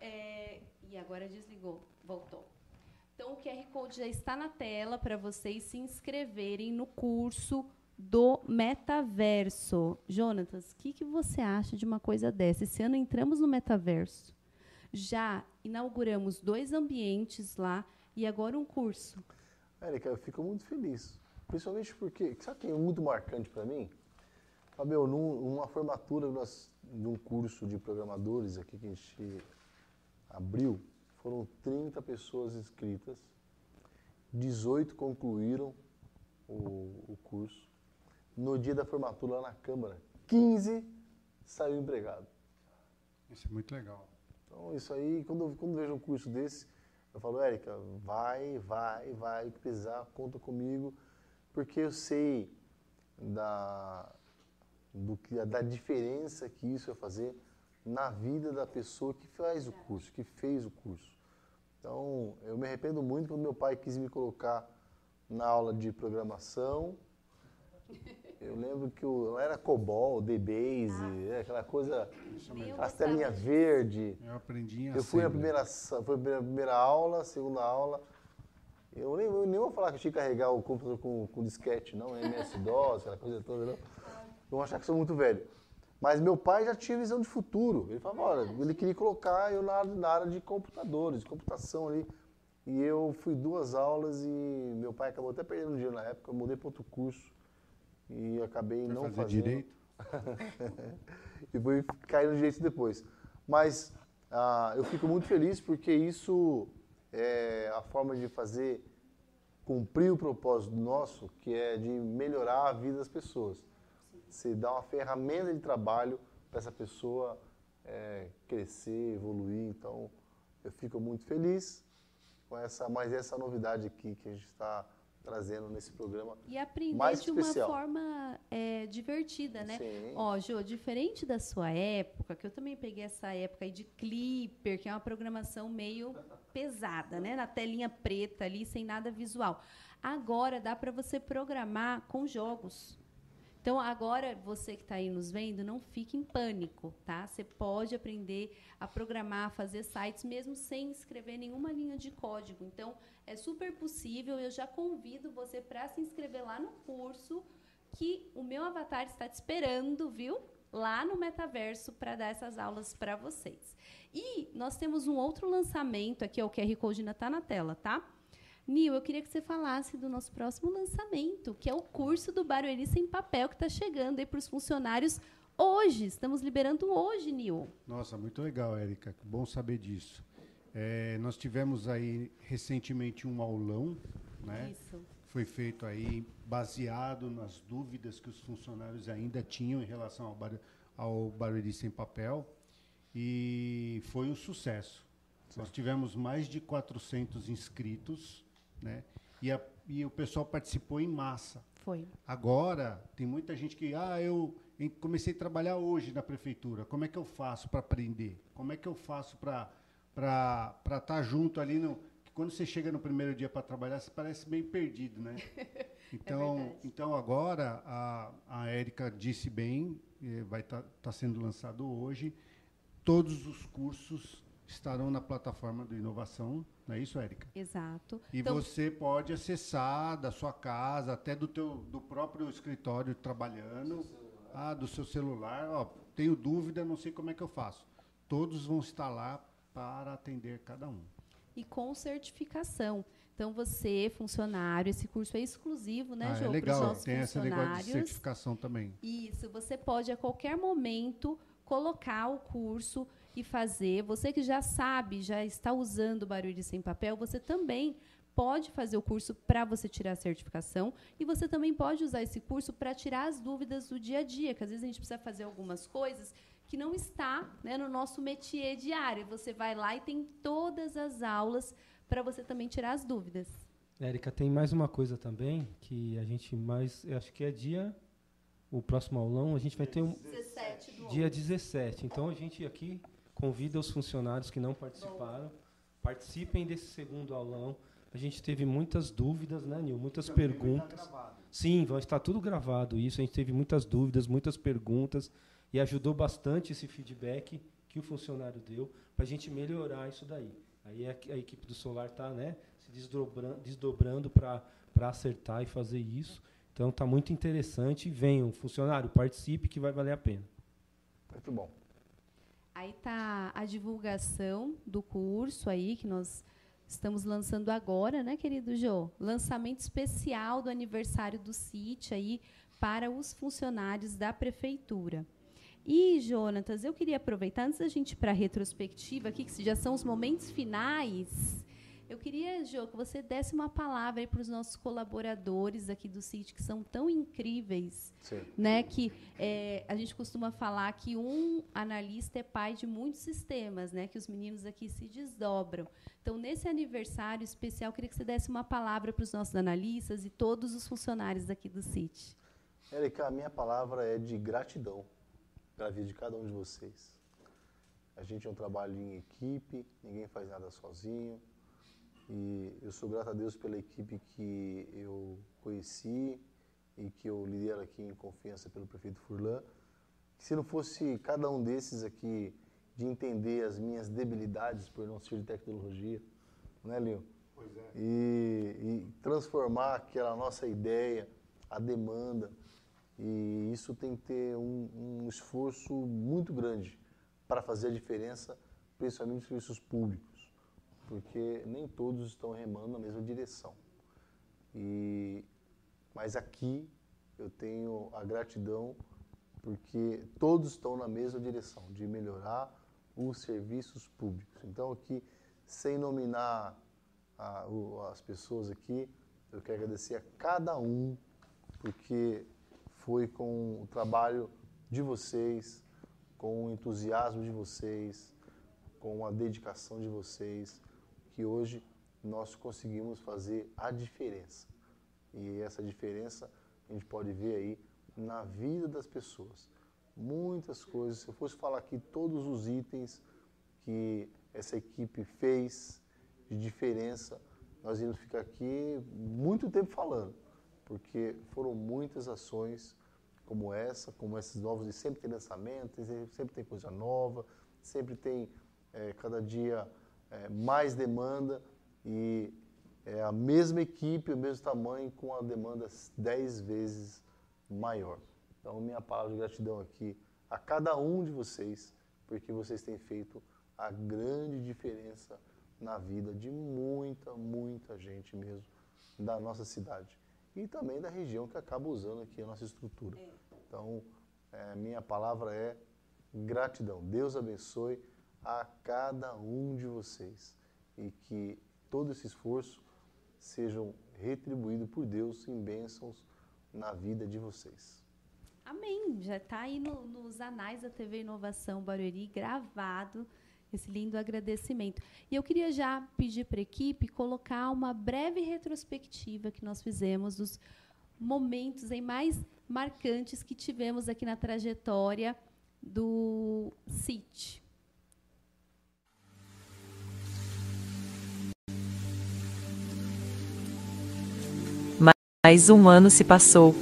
B: É, e agora desligou, voltou. Então, o QR Code já está na tela para vocês se inscreverem no curso do metaverso. Jonatas, o que, que você acha de uma coisa dessa? Esse ano entramos no metaverso. Já inauguramos dois ambientes lá e agora um curso.
C: Érica, eu fico muito feliz. Principalmente porque, sabe que é muito marcante para mim? Fabio, num, numa formatura de um curso de programadores aqui que a gente abriu, foram 30 pessoas inscritas, 18 concluíram o, o curso. No dia da formatura lá na Câmara, 15 saiu empregado.
D: Isso é muito legal.
C: Então, isso aí, quando, quando vejo um curso desse, eu falo, Érica, vai, vai, vai, precisar, conta comigo, porque eu sei da, do que, da diferença que isso vai fazer na vida da pessoa que faz o curso, que fez o curso. Então, eu me arrependo muito quando meu pai quis me colocar na aula de programação. Eu lembro que eu era COBOL, DBase, é, aquela coisa, as telinhas verdes.
D: Eu aprendi em
C: Eu fui na primeira, foi a primeira, primeira aula, segunda aula. Eu nem, eu nem vou falar que eu tinha que carregar o computador com, com disquete, não, MS-DOS, aquela coisa toda, não. Vão achar que sou muito velho. Mas meu pai já tinha visão de futuro. Ele falava, olha, ele queria colocar eu na, área- na área de computadores, de computação ali. E eu fui duas aulas e meu pai acabou até perdendo dinheiro na época. Eu mudei para outro curso e acabei
D: Vai
C: não
D: fazer
C: fazendo
D: direito?
C: e fui cair no direito depois. Mas ah, eu fico muito feliz porque isso é a forma de fazer cumprir o propósito nosso, que é de melhorar a vida das pessoas. Você dá uma ferramenta de trabalho para essa pessoa é, crescer, evoluir. Então, eu fico muito feliz com essa, mais essa novidade aqui que a gente está trazendo nesse programa.
B: E aprender
C: Mais
B: de uma
C: especial.
B: forma é, divertida, né?
C: Sim.
B: Ó, Jô, diferente da sua época, que eu também peguei essa época aí de Clipper, que é uma programação meio pesada, né? Na telinha preta ali, sem nada visual. Agora dá para você programar com jogos. Então, agora, você que está aí nos vendo, não fique em pânico, tá? Você pode aprender a programar, a fazer sites, mesmo sem escrever nenhuma linha de código. Então, é super possível. Eu já convido você para se inscrever lá no curso, que o meu avatar está te esperando, viu? Lá no metaverso para dar essas aulas para vocês. E nós temos um outro lançamento aqui, o QR Code ainda está na tela, tá? Nil, eu queria que você falasse do nosso próximo lançamento, que é o curso do Barueri Sem Papel, que está chegando aí para os funcionários hoje. Estamos liberando hoje, Nil.
D: Nossa, muito legal, Érica. Que Bom saber disso. É, nós tivemos aí recentemente um aulão, né?
B: Isso.
D: Foi feito aí baseado nas dúvidas que os funcionários ainda tinham em relação ao, bar, ao Barueri sem papel e foi um sucesso. Nós tivemos mais de 400 inscritos, né? E, a- e o pessoal participou em massa.
B: Foi.
D: Agora, tem muita gente que, ah, eu comecei a trabalhar hoje na prefeitura, como é que eu faço para aprender? Como é que eu faço para estar junto ali no... que Quando você chega no primeiro dia para trabalhar, você parece bem perdido, né? Então,
B: verdade.
D: então agora a, a Érica disse bem, eh, vai estar tá, sendo lançado hoje. Todos os cursos estarão na plataforma do Inovação, não é isso, Érica?
B: Exato.
D: E
B: Então,
D: você pode acessar da sua casa, até do teu do próprio escritório trabalhando, ah, do seu celular. Ó, tenho dúvida, não sei como é que eu faço. Todos vão estar lá para atender cada um.
B: e com certificação. Então, você, funcionário, esse curso é exclusivo, né,
D: ah,
B: Jô,
D: é
B: para os
D: legal,
B: nossos
D: tem esse negócio de
B: funcionários.
D: certificação também.
B: Isso, você pode a qualquer momento colocar o curso e fazer. Você que já sabe, já está usando o Barueri sem papel, você também pode fazer o curso para você tirar a certificação e você também pode usar esse curso para tirar as dúvidas do dia a dia, que às vezes a gente precisa fazer algumas coisas que não está né, no nosso métier diário. Você vai lá e tem todas as aulas para você também tirar as dúvidas.
E: Érica, tem mais uma coisa também que a gente mais. Eu acho que é dia. O próximo aulão, a gente vai ter um.
B: 17 do
E: Dia 17. Então a gente aqui convida os funcionários que não participaram, participem desse segundo aulão. A gente teve muitas dúvidas, né, Nil? Muitas perguntas. Sim, vai estar tudo gravado isso. A gente teve muitas dúvidas, muitas perguntas e ajudou bastante esse feedback que o funcionário deu para a gente melhorar isso daí. Aí a, a equipe do Solar está né, se desdobrando, desdobrando para acertar e fazer isso. Então está muito interessante. Venham, funcionário, participe que vai valer a pena.
C: Muito bom.
B: Aí tá a divulgação do curso aí que nós estamos lançando agora, né, querido Jô? Lançamento especial do aniversário do CIT aí para os funcionários da prefeitura. E, Jonatas, eu queria aproveitar, antes da gente ir para a retrospectiva aqui, que já são os momentos finais, eu queria, Jô, que você desse uma palavra para os nossos colaboradores aqui do CIT, que são tão incríveis,
C: Sim.
B: né? Que é, a gente costuma falar que um analista é pai de muitos sistemas, né? Que os meninos aqui se desdobram. Então, nesse aniversário especial, eu queria que você desse uma palavra para os nossos analistas e todos os funcionários aqui do CIT.
C: Érica, a minha palavra é de gratidão pela vida de cada um de vocês. A gente é um trabalho em equipe, ninguém faz nada sozinho. E eu sou grato a Deus pela equipe que eu conheci e que eu lidero aqui em confiança pelo prefeito Furlan. Se não fosse cada um desses aqui de entender as minhas debilidades por não ser de tecnologia, né, Leo?
D: Pois é.
C: e, e transformar aquela nossa ideia, a demanda. E isso tem que ter um, um esforço muito grande para fazer a diferença, principalmente nos serviços públicos, porque nem todos estão remando na mesma direção. E, mas aqui eu tenho a gratidão porque todos estão na mesma direção, de melhorar os serviços públicos. Então aqui, sem nominar a- o- as pessoas aqui, eu quero agradecer a cada um, porque foi com o trabalho de vocês, com o entusiasmo de vocês, com a dedicação de vocês, que hoje nós conseguimos fazer a diferença. E essa diferença a gente pode ver aí na vida das pessoas. Muitas coisas, se eu fosse falar aqui todos os itens que essa equipe fez de diferença, nós íamos ficar aqui muito tempo falando, porque foram muitas ações como essa, como esses novos, e sempre tem lançamento, sempre tem coisa nova, sempre tem eh, cada dia eh, mais demanda e é a mesma equipe, o mesmo tamanho, com a demanda 10 vezes maior. Então, minha palavra de gratidão aqui a cada um de vocês, porque vocês têm feito a grande diferença na vida de muita, muita gente mesmo da nossa cidade e também da região que acaba usando aqui a nossa estrutura. Então, é, minha palavra é gratidão. Deus abençoe a cada um de vocês e que todo esse esforço sejam retribuído por Deus em bênçãos na vida de vocês.
B: Amém. Já está aí no- nos anais da TV Inovação Barueri gravado esse lindo agradecimento. E eu queria já pedir para a equipe colocar uma breve retrospectiva que nós fizemos dos momentos aí mais marcantes que tivemos aqui na trajetória do CIT.
F: Mais um ano se passou.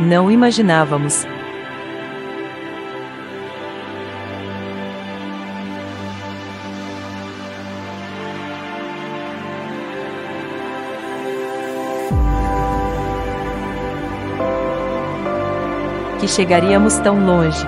F: Não imaginávamos. Que chegaríamos tão longe.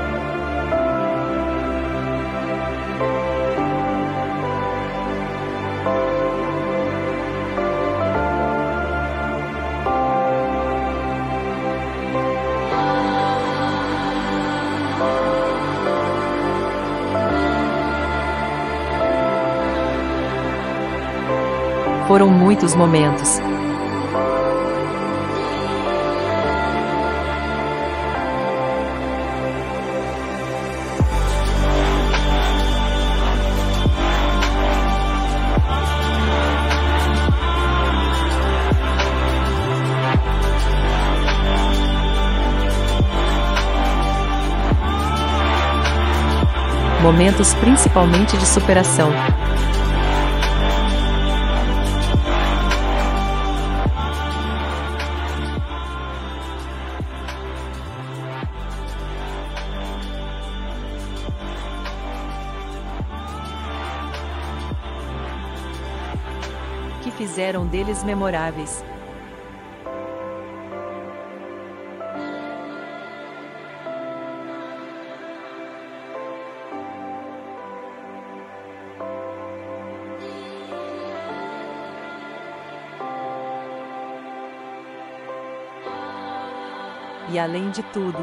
F: Foram muitos momentos. Momentos principalmente de superação. que fizeram deles memoráveis. E além de tudo,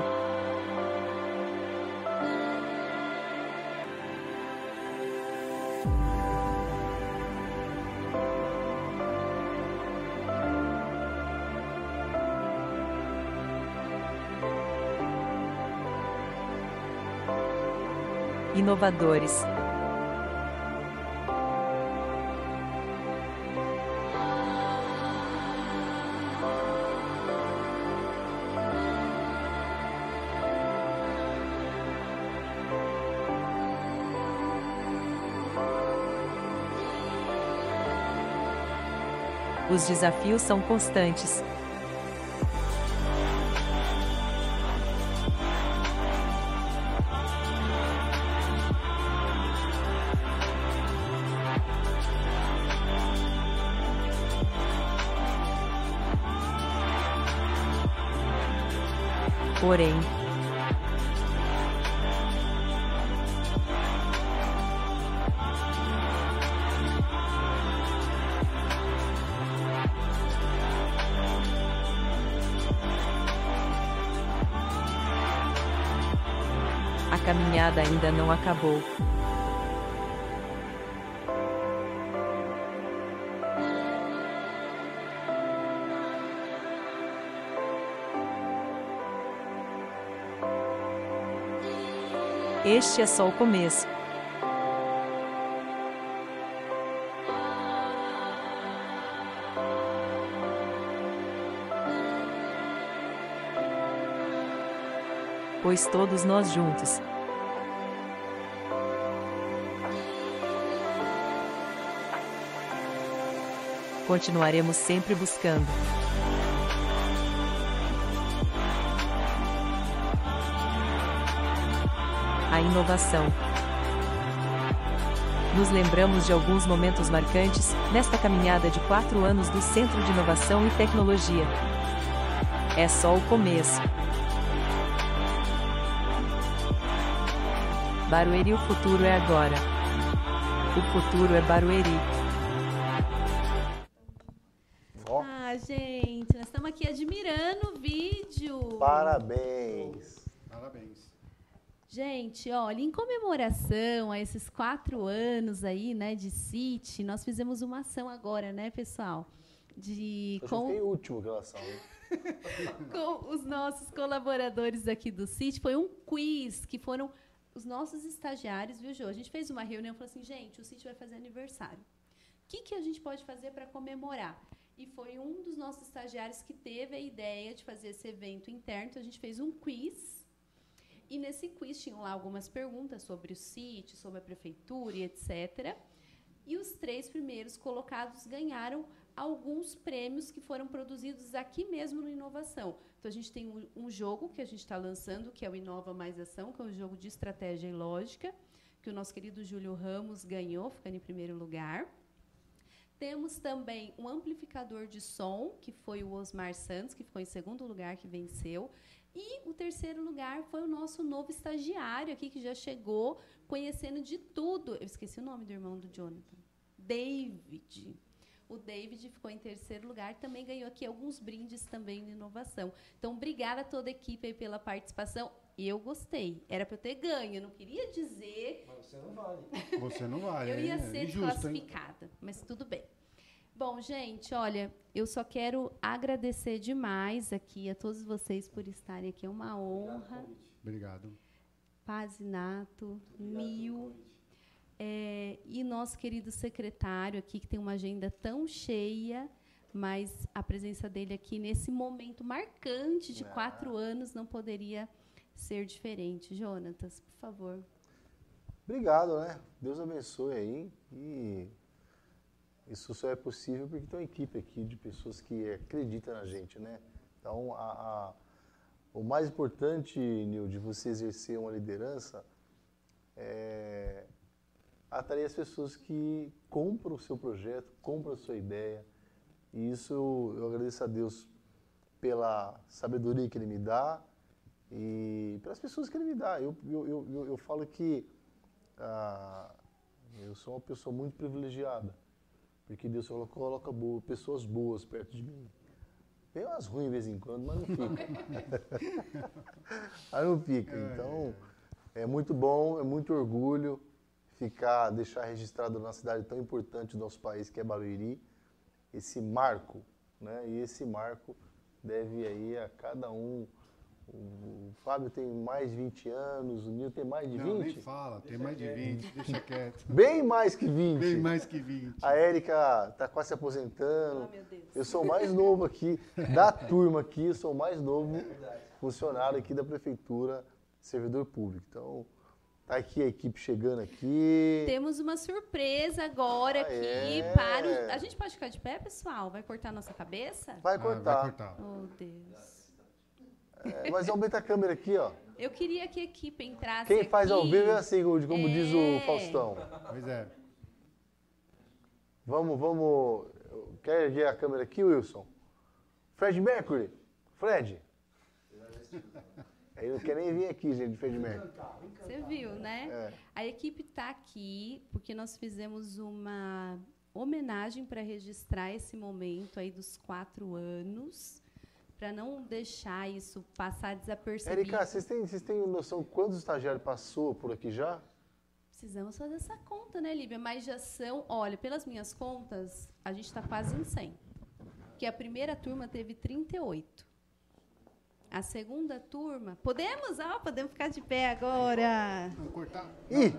F: inovadores. Os desafios são constantes. Não acabou. Este é só o começo. Pois todos nós juntos. Continuaremos sempre buscando. a inovação. Nos lembramos de alguns momentos marcantes nesta caminhada de quatro anos do Centro de Inovação e Tecnologia. É só o começo. Barueri, o futuro é agora. O futuro é Barueri.
C: Parabéns.
B: Gente, olha, em comemoração a esses quatro anos aí, né, de City, nós fizemos uma ação agora, né, pessoal? De
C: Eu
B: com,
C: último em relação.
B: com os nossos colaboradores aqui do City. Foi um quiz que foram os nossos estagiários, viu, Jô? A gente fez uma reunião e falou assim, gente, o City vai fazer aniversário. O que, que a gente pode fazer para comemorar? E foi um dos nossos estagiários que teve a ideia de fazer esse evento interno. Então, a gente fez um quiz. E nesse quiz tinham lá algumas perguntas sobre o sítio, sobre a prefeitura e etc. E os três primeiros colocados ganharam alguns prêmios que foram produzidos aqui mesmo no Inovação. Então, a gente tem um, um jogo que a gente está lançando, que é o Inova Mais Ação, que é um jogo de estratégia e lógica, que o nosso querido Júlio Ramos ganhou, ficando em primeiro lugar. Temos também um amplificador de som, que foi o Osmar Santos, que ficou em segundo lugar, que venceu. E o terceiro lugar foi o nosso novo estagiário aqui, que já chegou conhecendo de tudo. Eu esqueci o nome do irmão do Jonathan. David. O David ficou em terceiro lugar, também ganhou aqui alguns brindes também de inovação. Então, obrigada a toda a equipe pela participação. Eu gostei. Era para eu ter ganho, eu não queria dizer.
E: Mas você não vale.
D: Você não vale.
B: eu ia
D: é
B: ser
D: injusto, hein?
B: desclassificada, mas tudo bem. Bom, gente, olha, eu só quero agradecer demais aqui a todos vocês por estarem aqui. É uma honra.
D: Obrigado.
B: Pazinato, Nil, é, e nosso querido secretário aqui, que tem uma agenda tão cheia, mas a presença dele aqui nesse momento marcante de quatro anos não poderia ser diferente. Jonatas, por favor.
C: Obrigado, né? Deus abençoe aí. E isso só é possível porque tem uma equipe aqui de pessoas que acreditam na gente, né? Então, a, a- o mais importante, Nil, de você exercer uma liderança é atrair as pessoas que compram o seu projeto, compram a sua ideia. E isso eu, agradeço a Deus pela sabedoria que Ele me dá e pelas pessoas que Ele me dá. Eu, eu, eu, eu- eu falo que ah, eu sou uma pessoa muito privilegiada, porque Deus coloca, coloca boa- pessoas boas perto de mim. Tem umas ruins de vez em quando, mas não fica. Aí não fica. Então, é muito bom, é muito orgulho ficar, deixar registrado na cidade tão importante do nosso país, que é Barueri, esse marco, né? E esse marco deve aí a cada um. O Fábio tem mais de 20 anos, o Nil tem mais de
D: Não,
C: 20.
D: nem fala. Tem mais de 20. Deixa quieto.
C: Bem mais que 20.
D: Bem mais que 20.
C: A Érica está quase se aposentando.
B: Oh, meu Deus.
C: Eu sou o mais novo aqui, da turma aqui, eu sou o mais novo funcionário aqui da prefeitura, servidor público. Então, tá aqui a equipe chegando aqui.
B: Temos uma surpresa agora
C: Ah,
B: aqui
C: é?
B: para o... A gente pode ficar de pé, pessoal? Vai cortar a nossa cabeça?
C: Vai
D: Ah,
C: cortar.
D: vai cortar.
B: Oh, Deus.
C: É, mas aumenta a câmera aqui, ó.
B: Eu queria que a equipe entrasse
C: Quem faz ao
B: aqui.
C: vivo é assim, como como diz o
B: É.
C: Faustão.
D: Pois é.
C: Vamos, vamos. Quer erguer a câmera aqui, Wilson? Fred Mercury. Fred. Ele não quer nem vir aqui, gente, Fred Mercury.
B: Você viu, né?
C: É.
B: A equipe está aqui porque nós fizemos uma homenagem para registrar esse momento aí dos quatro anos, para não deixar isso passar desapercebido.
C: Erika, vocês têm, vocês têm noção quantos estagiários passou por aqui já?
B: Precisamos fazer essa conta, né, Lívia? Mas já são, olha, pelas minhas contas, a gente está quase em 100. Que a primeira turma teve 38. A segunda turma, podemos, ah, podemos ficar de pé agora.
D: Vamos cortar.
C: Ih!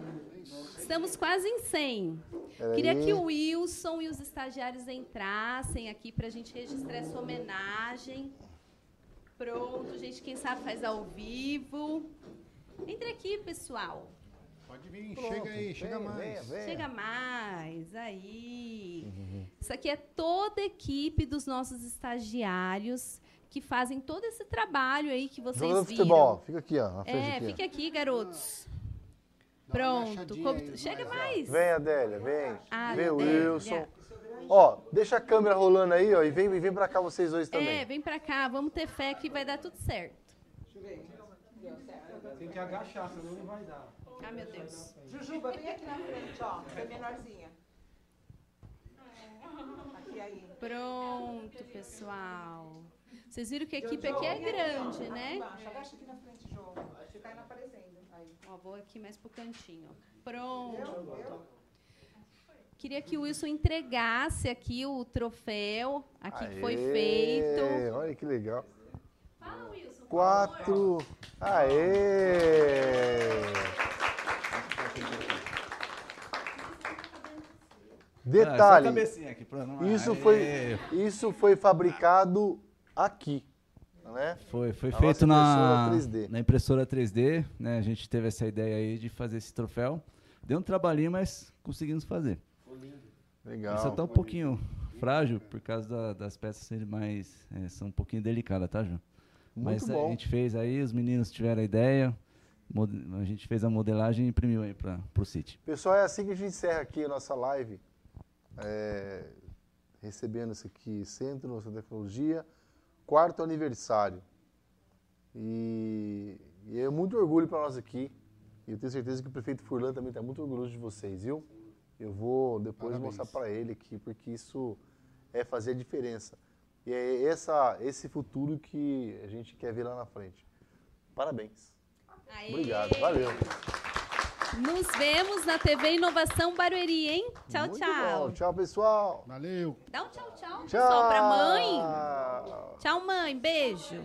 B: Estamos quase em 100.
C: Peraí.
B: Queria que o Wilson e os estagiários entrassem aqui para a gente registrar essa homenagem. Pronto, gente, quem sabe faz ao vivo. Entre aqui, pessoal.
D: Pode vir,
C: Pronto,
D: chega aí, chega
C: venha,
D: mais.
C: venha, venha.
B: Chega mais, aí.
C: Uhum.
B: Isso aqui é toda a equipe dos nossos estagiários que fazem todo esse trabalho aí que vocês
C: Jogador
B: viram.
C: futebol, fica aqui, ó,
B: É,
C: aqui. ó.
B: fique aqui, garotos. Pronto.
D: aí,
B: Chega
D: mais,
B: mais.
C: Vem, Adélia, vem.
B: Ah,
C: vem o
B: Adélia.
C: Wilson. Ó, deixa a câmera rolando aí, ó, e vem, vem pra cá vocês dois também.
B: É, vem pra cá, vamos ter fé que vai dar tudo certo.
E: Tem que agachar, senão não vai dar.
B: Ah, meu Deus.
G: Jujuba, vem aqui na frente, ó. Você é menorzinha. Aqui aí.
B: Pronto, pessoal. Vocês viram que a equipe aqui é grande, né?
G: Agacha aqui na frente, João. Você tá indo aparecendo. Aí.
B: Ó, vou aqui mais pro cantinho. Pronto. Queria que o Wilson entregasse aqui o troféu, aqui que foi
C: Aê,
B: feito.
C: Olha que legal.
B: Fala, Wilson.
C: Quatro. Aê!
H: A
C: Detalhe,
H: aqui, não.
C: Isso
H: Aê.
C: foi, isso foi fabricado aqui, né?
H: Foi, foi
C: Na
H: feito
C: nossa
H: na
C: impressora 3D.
H: na impressora 3D, né? A gente teve essa ideia aí de fazer esse troféu. Deu um trabalhinho, mas conseguimos fazer.
C: Legal.
H: Só tá um pouquinho frágil por causa da- das peças serem mais. é, são um pouquinho delicadas, tá, João?
C: Muito
H: Mas a
C: bom.
H: gente fez aí, os meninos tiveram a ideia, a gente fez a modelagem e imprimiu aí para pro City.
C: Pessoal, é assim que a gente encerra aqui a nossa live. é, recebendo isso aqui, Centro e Tecnologia, quarto aniversário. E, e é muito orgulho para nós aqui. E eu tenho certeza que o prefeito Furlan também está muito orgulhoso de vocês, viu? Eu vou depois
D: Parabéns.
C: mostrar para ele aqui, porque isso é fazer a diferença. E é essa, esse futuro que a gente quer ver lá na frente. Parabéns.
B: Aê!
C: Obrigado. Valeu.
B: Nos vemos na TV Inovação Barueri, hein? Tchau,
C: Muito
B: tchau.
C: Bom. Tchau, pessoal.
D: Valeu.
B: Dá um tchau, tchau,
C: tchau.
B: pessoal, pra mãe. Tchau, mãe. Beijo.